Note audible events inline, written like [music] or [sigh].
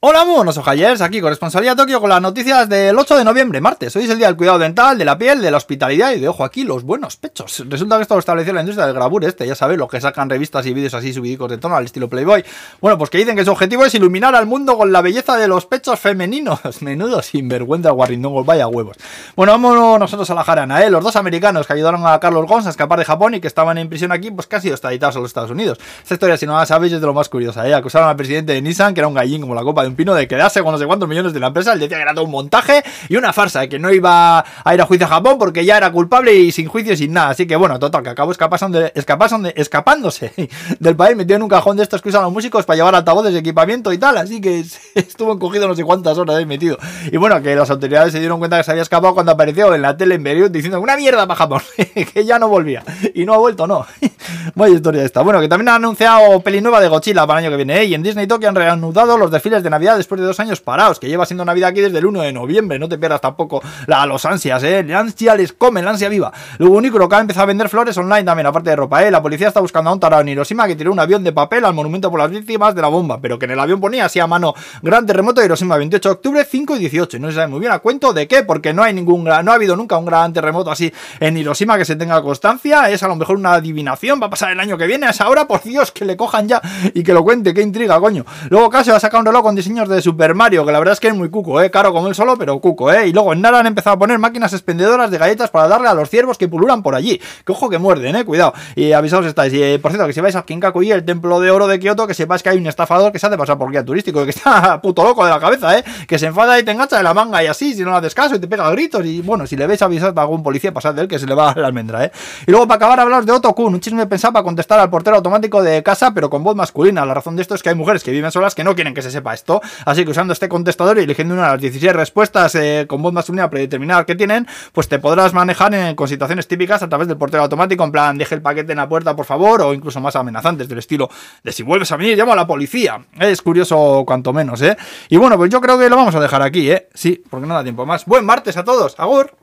Hola, buenos ojallers, aquí corresponsalía Tokio con las noticias del 8 de noviembre, martes. Hoy es el día del cuidado dental, de la piel, de la hospitalidad y de, ojo aquí, los buenos pechos. Resulta que esto lo estableció la industria del grabur este, ya sabéis, los que sacan revistas y vídeos así subidicos de tono al estilo Playboy. Bueno, pues que dicen que su objetivo es iluminar al mundo con la belleza de los pechos femeninos. [laughs] Menudo sinvergüenza guarrindongos, vaya huevos. Bueno, vámonos nosotros a la jarana, ¿eh? Los dos americanos que ayudaron a Carlos Gonz a escapar de Japón y que estaban en prisión aquí, pues casi extraditados a los Estados Unidos. Esta historia, si no la sabéis, es de lo más curiosa, ¿eh? Acusaron al presidente de Nissan, que era un gallín como la copa de pino, de quedarse no sé cuántos millones de la empresa, él decía que era todo un montaje y una farsa, que no iba a ir a juicio a Japón porque ya era culpable y sin juicio sin nada. Así que bueno, total, que acabó escapándose, escapándose [laughs] del país, metido en un cajón de estos que usan los músicos para llevar altavoces equipamiento y tal. Así que [laughs] estuvo encogido no sé cuántas horas ahí metido. Y bueno, que las autoridades se dieron cuenta que se había escapado cuando apareció en la tele en Beirut diciendo una mierda para Japón, [laughs] que ya no volvía. Y no ha vuelto, no. Vaya historia esta. Bueno, que también han anunciado peli nueva de Godzilla para el año que viene. ¿eh? Y en Disney Tokyo han reanudado los desfiles de Navidad después de dos años parados, que lleva siendo Navidad aquí desde el 1 de noviembre. No te pierdas tampoco la, los ansias, ¿eh? La ansia les come, la ansia viva. Lo único que ha empezado a vender flores online también, aparte de ropa, ¿eh? La policía está buscando a un tarado en Hiroshima que tiró un avión de papel al monumento por las víctimas de la bomba, pero que en el avión ponía así a mano gran terremoto de Hiroshima, 28 de octubre, 5 y 18. No se sabe muy bien a cuento de qué, porque no hay ningún no ha habido nunca un gran terremoto así en Hiroshima que se tenga constancia. Es a lo mejor una adivinación, va a pasar el año que viene a esa hora, por Dios, que le cojan ya y que lo cuente, qué intriga, coño. Luego casi va a sacar un reloj con diseños de Super Mario, que la verdad es que es muy cuco, eh, caro como él solo, pero cuco, eh. Y luego en Nara han empezado a poner máquinas expendedoras de galletas para darle a los ciervos que pululan por allí. Que ojo que muerden, eh, cuidado. Y avisaos estáis. Y por cierto, que si vais a Kinkakuyi, el templo de oro de Kioto, que sepáis que hay un estafador que se hace pasar por guía turístico, que está [laughs] puto loco de la cabeza, eh. Que se enfada y te engancha de la manga y así, si no le haces caso y te pega gritos. Y bueno, si le veis avisad a algún policía, pasad de él que se le va [laughs] la almendra, eh. Y luego para acabar, hablaros de Otokun, un chisme pensaba para contestar al portero automático de casa, pero con voz masculina. La razón de esto es que hay mujeres que viven solas que no quieren que se sepa esto. Así que usando este contestador y eligiendo una de las 16 respuestas eh, con voz masculina predeterminada que tienen, pues te podrás manejar con situaciones típicas a través del portero automático, en plan, deje el paquete en la puerta, por favor, o incluso más amenazantes, del estilo de si vuelves a venir, llamo a la policía. Es curioso cuanto menos, ¿eh? Y bueno, pues yo creo que lo vamos a dejar aquí, ¿eh? Sí, porque no da tiempo más. Buen martes a todos, Agur.